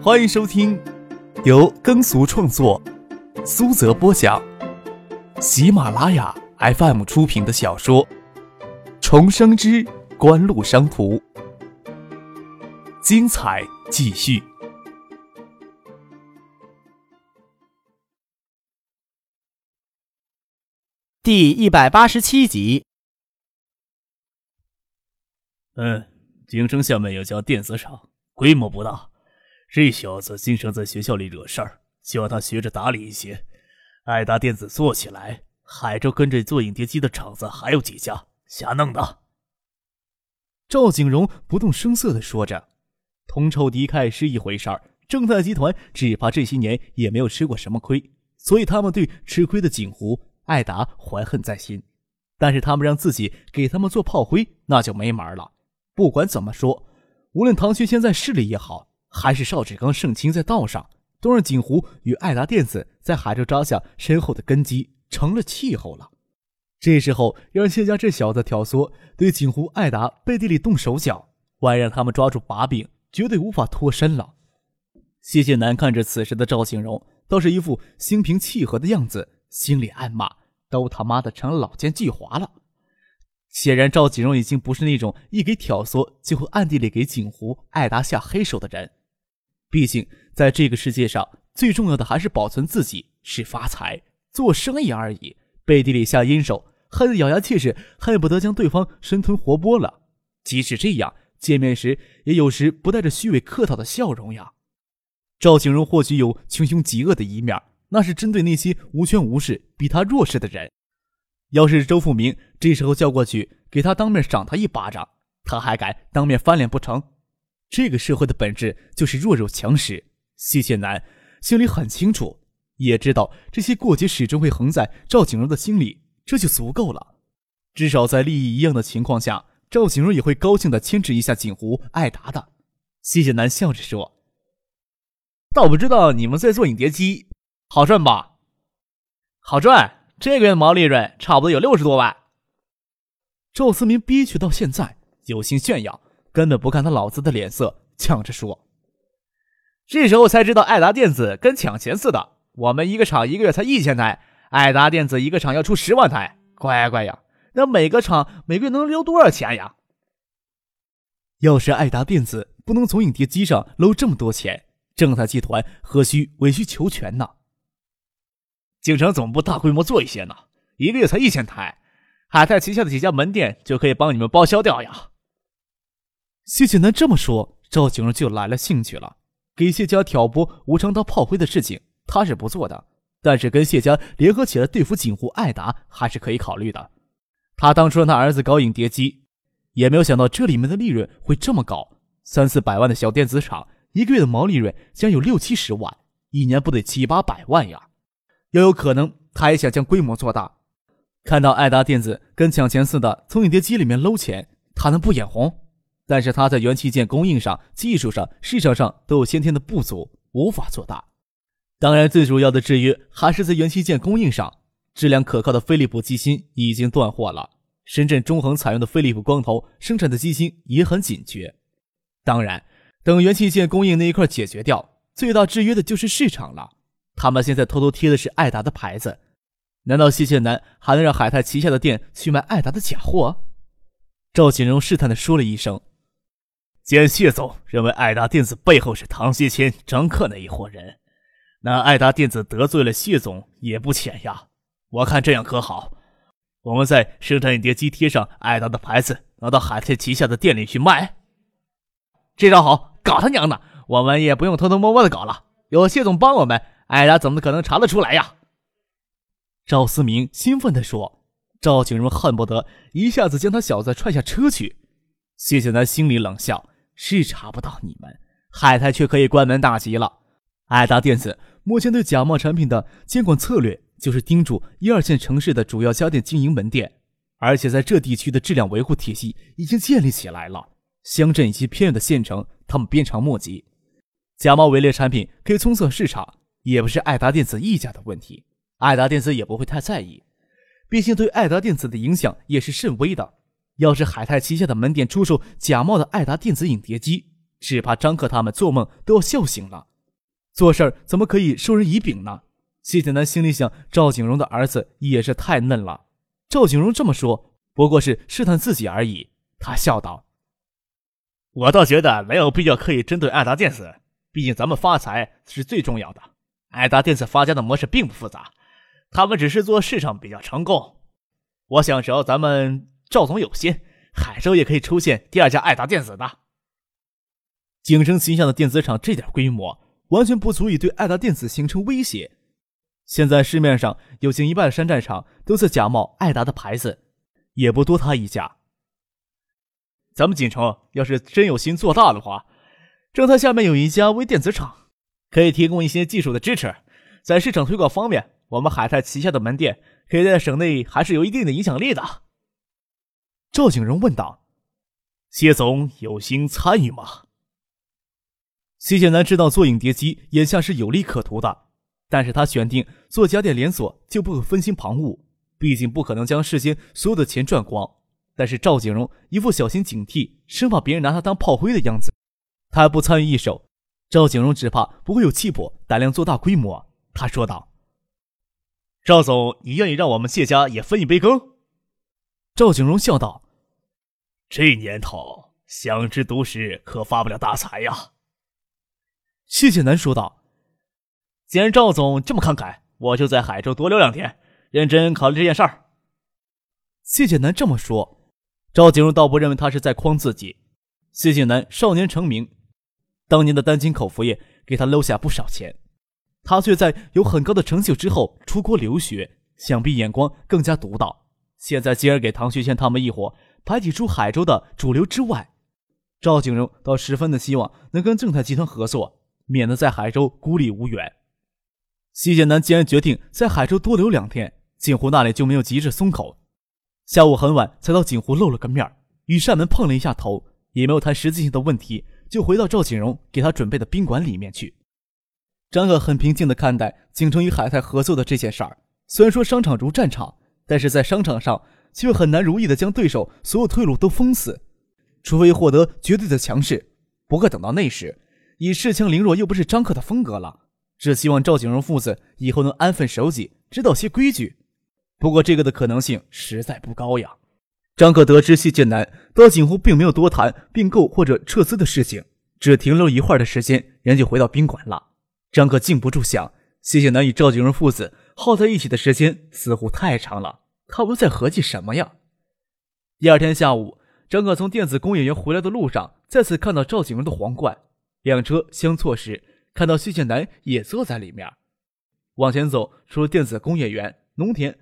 欢迎收听由耕俗创作、苏泽播讲、喜马拉雅 FM 出品的小说《重生之官路商途》，精彩继续，第一百八十七集。嗯，京城下面有家电子厂，规模不大。这小子经常在学校里惹事儿，希望他学着打理一些。爱达电子做起来，海州跟着做影碟机的厂子还有几家，瞎弄的。赵景荣不动声色的说着：“同仇敌忾是一回事儿，正泰集团只怕这些年也没有吃过什么亏，所以他们对吃亏的锦湖、爱达怀恨在心。但是他们让自己给他们做炮灰，那就没门了。不管怎么说，无论唐学谦在势力也好。”还是邵志刚盛情在道上，都让锦湖与爱达电子在海州扎下深厚的根基，成了气候了。这时候要让谢家这小子挑唆，对锦湖、爱达背地里动手脚，万一让他们抓住把柄，绝对无法脱身了。谢谢南看着此时的赵景荣，倒是一副心平气和的样子，心里暗骂：都他妈的成了老奸巨猾了。显然，赵景荣已经不是那种一给挑唆就会暗地里给锦湖、艾达下黑手的人。毕竟，在这个世界上，最重要的还是保存自己，是发财、做生意而已。背地里下阴手，恨得咬牙切齿，恨不得将对方生吞活剥了。即使这样，见面时也有时不带着虚伪客套的笑容呀。赵景荣或许有穷凶极恶的一面，那是针对那些无权无势、比他弱势的人。要是周富明这时候叫过去给他当面赏他一巴掌，他还敢当面翻脸不成？这个社会的本质就是弱肉强食。谢谢南心里很清楚，也知道这些过节始终会横在赵景荣的心里，这就足够了。至少在利益一样的情况下，赵景荣也会高兴的牵制一下锦湖、艾达的。谢谢南笑着说：“倒不知道你们在做影碟机，好赚吧？好赚，这个月毛利润差不多有六十多万。”赵思明憋屈到现在，有心炫耀。根本不看他老子的脸色，抢着说：“这时候才知道，爱达电子跟抢钱似的。我们一个厂一个月才一千台，爱达电子一个厂要出十万台，乖乖呀！那每个厂每个月能留多少钱呀？要是爱达电子不能从影碟机上搂这么多钱，正泰集团何须委曲求全呢？京城总部大规模做一些呢，一个月才一千台，海泰旗下的几家门店就可以帮你们报销掉呀。”谢谢南这么说，赵景荣就来了兴趣了。给谢家挑拨吴昌当炮灰的事情，他是不做的；但是跟谢家联合起来对付锦湖、爱达，还是可以考虑的。他当初让他儿子搞影碟机，也没有想到这里面的利润会这么高。三四百万的小电子厂，一个月的毛利润将有六七十万，一年不得七八百万呀！要有可能，他也想将规模做大。看到爱达电子跟抢钱似的从影碟机里面搂钱，他能不眼红？但是他在元器件供应上、技术上、市场上都有先天的不足，无法做大。当然，最主要的制约还是在元器件供应上。质量可靠的飞利浦机芯已经断货了，深圳中恒采用的飞利浦光头生产的机芯也很紧缺。当然，等元器件供应那一块解决掉，最大制约的就是市场了。他们现在偷偷贴的是爱达的牌子，难道谢谢南还能让海泰旗下的店去卖爱达的假货？赵锦荣试探的说了一声。见谢总认为爱达电子背后是唐学谦、张克那一伙人，那爱达电子得罪了谢总也不浅呀。我看这样可好，我们在生产影碟机贴上爱达的牌子，拿到海泰旗下的店里去卖。这招好，搞他娘的！我们也不用偷偷摸摸的搞了，有谢总帮我们，爱达怎么可能查得出来呀？赵思明兴奋地说。赵景荣恨不得一下子将他小子踹下车去。谢谢南心里冷笑。是查不到你们，海泰却可以关门大吉了。爱达电子目前对假冒产品的监管策略就是盯住一二线城市的主要家电经营门店，而且在这地区的质量维护体系已经建立起来了。乡镇以及偏远的县城，他们鞭长莫及。假冒伪劣产品可以冲测市场，也不是爱达电子一家的问题，爱达电子也不会太在意，毕竟对爱达电子的影响也是甚微的。要是海泰旗下的门店出售假冒的爱达电子影碟机，只怕张克他们做梦都要笑醒了。做事儿怎么可以授人以柄呢？谢剑南心里想：赵景荣的儿子也是太嫩了。赵景荣这么说，不过是试探自己而已。他笑道：“我倒觉得没有必要刻意针对爱达电子，毕竟咱们发财是最重要的。爱达电子发家的模式并不复杂，他们只是做市场比较成功。我想，只要咱们赵总有心，海州也可以出现第二家爱达电子的。景生旗下的电子厂这点规模，完全不足以对爱达电子形成威胁。现在市面上有近一半的山寨厂都在假冒爱达的牌子，也不多他一家。”咱们锦城要是真有心做大的话，正泰下面有一家微电子厂，可以提供一些技术的支持。在市场推广方面，我们海泰旗下的门店可以在省内还是有一定的影响力的。赵景荣问道：“谢总有心参与吗？”谢剑南知道做影碟机眼下是有利可图的，但是他选定做家电连锁就不会分心旁骛，毕竟不可能将世间所有的钱赚光。但是赵景荣一副小心警惕，生怕别人拿他当炮灰的样子。他不参与一手，赵景荣只怕不会有气魄、胆量做大规模。他说道：“赵总，你愿意让我们谢家也分一杯羹？”赵景荣笑道：“这年头，想吃独食可发不了大财呀。”谢谢南说道：“既然赵总这么慷慨，我就在海州多留两天，认真考虑这件事儿。”谢剑南这么说。赵景荣倒不认为他是在诓自己。谢谢南少年成名，当年的丹青口服液给他搂下不少钱，他却在有很高的成就之后出国留学，想必眼光更加独到。现在既然给唐学谦他们一伙排挤出海州的主流之外，赵景荣倒十分的希望能跟正泰集团合作，免得在海州孤立无援。谢剑南既然决定在海州多留两天，景湖那里就没有急着松口。下午很晚才到锦湖露了个面与善门碰了一下头，也没有谈实际性的问题，就回到赵景荣给他准备的宾馆里面去。张可很平静地看待景城与海泰合作的这件事儿。虽然说商场如战场，但是在商场上却很难如意的将对手所有退路都封死，除非获得绝对的强势。不过等到那时，以恃强凌弱又不是张克的风格了。只希望赵景荣父子以后能安分守己，知道些规矩。不过这个的可能性实在不高呀。张可得知谢剑南到景湖，并没有多谈并购或者撤资的事情，只停留一会儿的时间，人就回到宾馆了。张可禁不住想，谢剑南与赵景荣父子耗在一起的时间似乎太长了，他们在合计什么呀？第二天下午，张可从电子工业园回来的路上，再次看到赵景荣的皇冠，两车相错时，看到谢剑南也坐在里面。往前走，除了电子工业园、农田。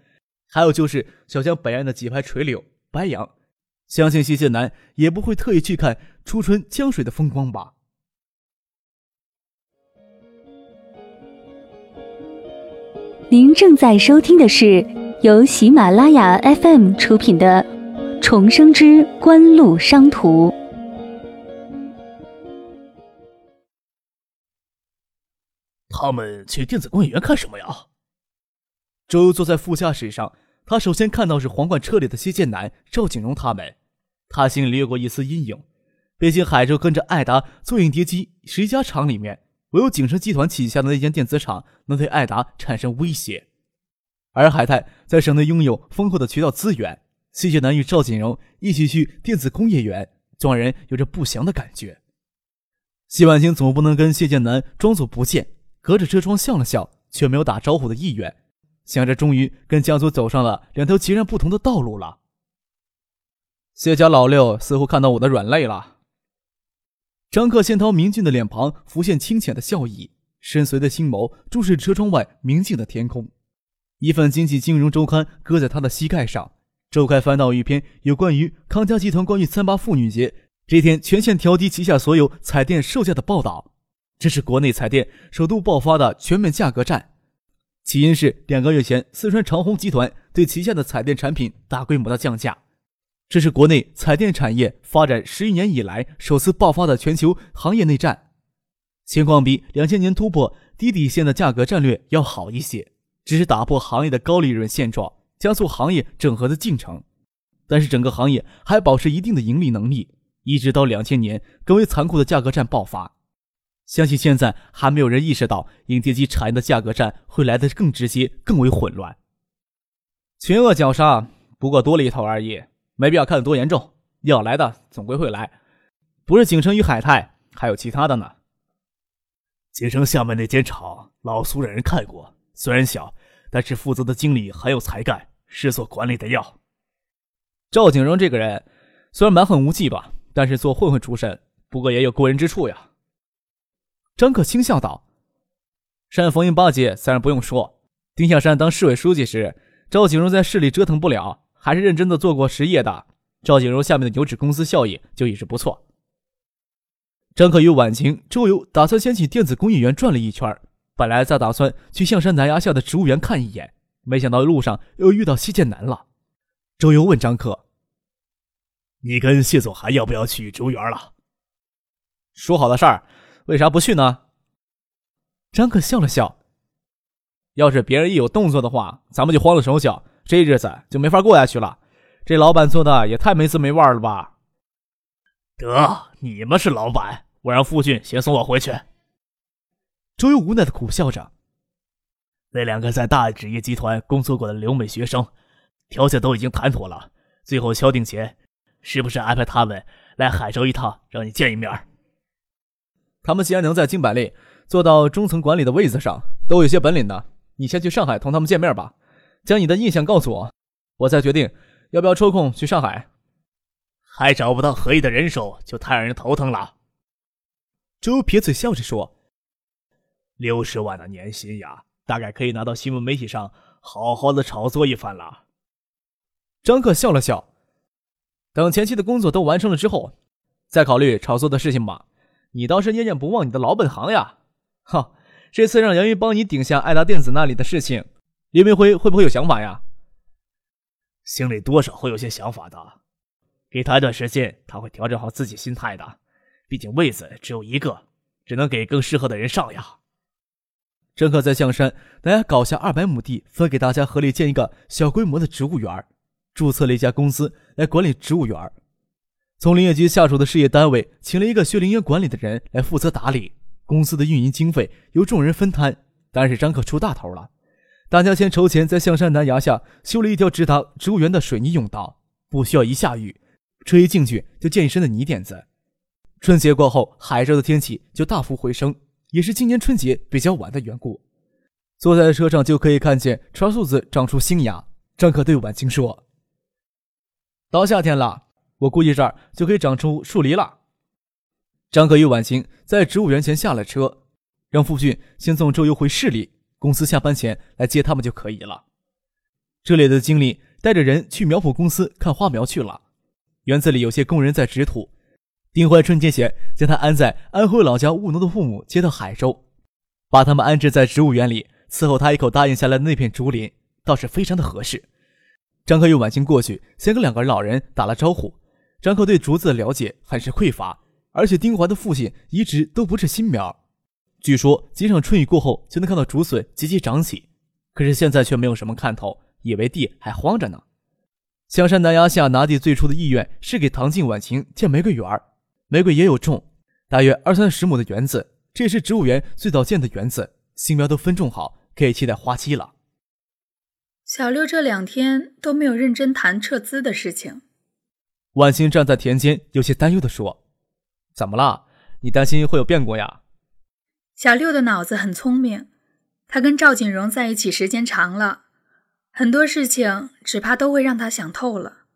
还有就是小江北岸的几排垂柳、白杨，相信谢剑南也不会特意去看初春江水的风光吧。您正在收听的是由喜马拉雅 FM 出品的《重生之官路商途》。他们去电子工业园看什么呀？周坐在副驾驶上，他首先看到是皇冠车里的谢剑南、赵景荣他们，他心里掠过一丝阴影。毕竟海州跟着艾达做影碟机，十家厂里面，唯有景盛集团旗下的那间电子厂能对艾达产生威胁。而海泰在省内拥有丰厚的渠道资源，谢剑南与赵锦荣一起去电子工业园，总让人有着不祥的感觉。谢婉清总不能跟谢剑南装作不见，隔着车窗笑了笑，却没有打招呼的意愿。想着，终于跟家族走上了两条截然不同的道路了。谢家老六似乎看到我的软肋了。张克宪涛明俊的脸庞浮现清浅的笑意，深邃的星眸注视车窗外明净的天空。一份经济金融周刊搁在他的膝盖上，周刊翻到一篇有关于康佳集团关于三八妇女节这天全线调低旗下所有彩电售价的报道。这是国内彩电首度爆发的全面价格战。起因是两个月前，四川长虹集团对旗下的彩电产品大规模的降价，这是国内彩电产业发展十余年以来首次爆发的全球行业内战。情况比两千年突破低底线的价格战略要好一些，只是打破行业的高利润现状，加速行业整合的进程。但是整个行业还保持一定的盈利能力，一直到两千年，更为残酷的价格战爆发。相信现在还没有人意识到，影碟机产业的价格战会来得更直接、更为混乱。群恶绞杀，不过多了一头而已，没必要看得多严重。要来的总归会来，不是景城与海泰，还有其他的呢。景城下面那间厂，老苏让人看过，虽然小，但是负责的经理很有才干，是做管理的料。赵景荣这个人虽然蛮横无忌吧，但是做混混出身，不过也有过人之处呀。张克轻笑道：“单逢迎八戒自然不用说，丁向山当市委书记时，赵景荣在市里折腾不了，还是认真的做过实业的。赵景荣下面的油脂公司效益就一直不错。”张克与婉晴、周游打算先去电子工艺园转了一圈，本来在打算去象山南崖下的植物园看一眼，没想到路上又遇到谢剑南了。周游问张克：“你跟谢总还要不要去植物园了？”说好的事儿。为啥不去呢？张克笑了笑。要是别人一有动作的话，咱们就慌了手脚，这日子就没法过下去了。这老板做的也太没滋没味了吧？得，你们是老板，我让傅俊先送我回去。周游无奈的苦笑着。那两个在大纸业集团工作过的留美学生，条件都已经谈妥了，最后敲定前，是不是安排他们来海州一趟，让你见一面？他们既然能在金百利做到中层管理的位子上，都有些本领的。你先去上海同他们见面吧，将你的印象告诉我，我再决定要不要抽空去上海。还找不到合意的人手，就太让人头疼了。周撇嘴笑着说：“六十万的年薪呀，大概可以拿到新闻媒体上好好的炒作一番了。”张克笑了笑：“等前期的工作都完成了之后，再考虑炒作的事情吧。”你倒是念念不忘你的老本行呀！哈，这次让杨云帮你顶下爱达电子那里的事情，林明辉会不会有想法呀？心里多少会有些想法的，给他一段时间，他会调整好自己心态的。毕竟位子只有一个，只能给更适合的人上呀。郑克在象山大家搞下二百亩地，分给大家合力建一个小规模的植物园，注册了一家公司来管理植物园。从林业局下属的事业单位请了一个学林业管理的人来负责打理公司的运营经费，由众人分摊。但是张可出大头了，大家先筹钱在象山南崖下修了一条直达植物园的水泥甬道，不需要一下雨，车一进去就见一身的泥点子。春节过后，海州的天气就大幅回升，也是今年春节比较晚的缘故。坐在车上就可以看见川树子长出新芽。张可对婉清说：“到夏天了。”我估计这儿就可以长出树梨了。张可与婉晴在植物园前下了车，让傅俊先送周游回市里，公司下班前来接他们就可以了。这里的经理带着人去苗圃公司看花苗去了。园子里有些工人在植土。丁怀春节前将他安在安徽老家务农的父母接到海州，把他们安置在植物园里，伺候他一口答应下来的那片竹林，倒是非常的合适。张可与婉晴过去，先跟两个老人打了招呼。张克对竹子的了解很是匮乏，而且丁怀的父亲一直都不是新苗。据说几场春雨过后就能看到竹笋节节长起，可是现在却没有什么看头，以为地还荒着呢。香山南崖下拿地最初的意愿是给唐静、婉晴建玫瑰园玫瑰也有种，大约二三十亩的园子，这也是植物园最早建的园子，新苗都分种好，可以期待花期了。小六这两天都没有认真谈撤资的事情。婉清站在田间，有些担忧地说：“怎么了？你担心会有变故呀？”小六的脑子很聪明，他跟赵锦荣在一起时间长了，很多事情只怕都会让他想透了。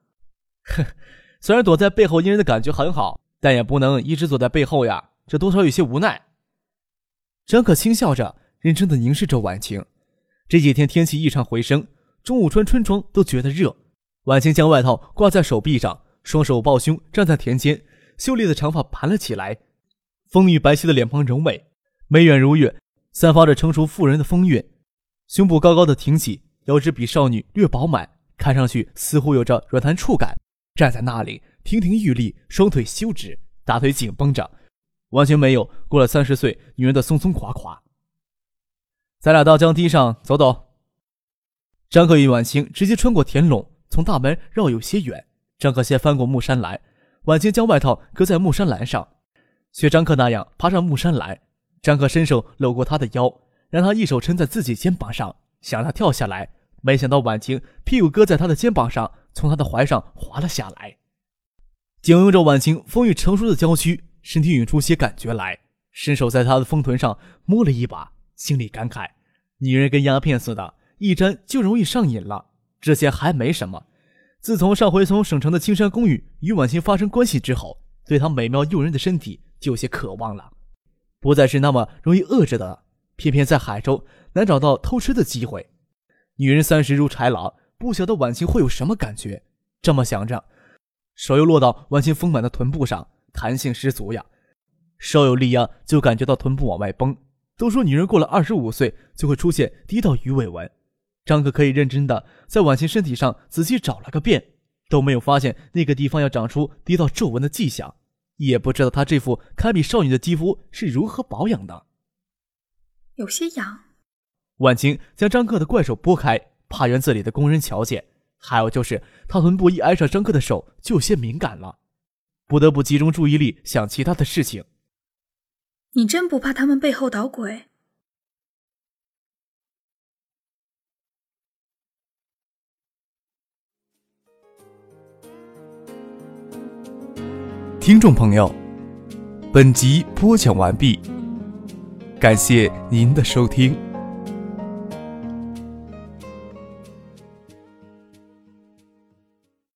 哼，虽然躲在背后阴人的感觉很好，但也不能一直躲在背后呀，这多少有些无奈。张可轻笑着，认真的凝视着婉晴。这几天天气异常回升，中午穿春装都觉得热。婉晴将外套挂在手臂上。双手抱胸站在田间，秀丽的长发盘了起来，丰腴白皙的脸庞柔美，眉远如月，散发着成熟妇人的风韵。胸部高高的挺起，腰肢比少女略饱满，看上去似乎有着软弹触感。站在那里，亭亭玉立，双腿修直，大腿紧绷着，完全没有过了三十岁女人的松松垮垮。咱俩到江堤上走走。张克与婉清直接穿过田垄，从大门绕有些远。张克先翻过木山来，婉清将外套搁在木栅栏上，学张克那样爬上木栅栏。张克伸手搂过她的腰，让她一手撑在自己肩膀上，想让她跳下来。没想到婉清屁股搁在他的肩膀上，从他的怀上滑了下来。紧拥着晚清风雨成熟的娇躯，身体涌出些感觉来，伸手在他的丰臀上摸了一把，心里感慨：女人跟鸦片似的，一沾就容易上瘾了。这些还没什么。自从上回从省城的青山公寓与婉清发生关系之后，对她美妙诱人的身体就有些渴望了，不再是那么容易饿着的。偏偏在海州难找到偷吃的机会。女人三十如豺狼，不晓得婉清会有什么感觉。这么想着，手又落到婉清丰满的臀部上，弹性十足呀。稍有力压，就感觉到臀部往外崩。都说女人过了二十五岁就会出现低道鱼尾纹。张可可以认真的在婉清身体上仔细找了个遍，都没有发现那个地方要长出低道皱纹的迹象，也不知道她这副堪比少女的肌肤是如何保养的。有些痒。婉清将张克的怪手拨开，怕园子里的工人瞧见。还有就是，他臀部一挨上张克的手，就有些敏感了，不得不集中注意力想其他的事情。你真不怕他们背后捣鬼？听众朋友，本集播讲完毕，感谢您的收听。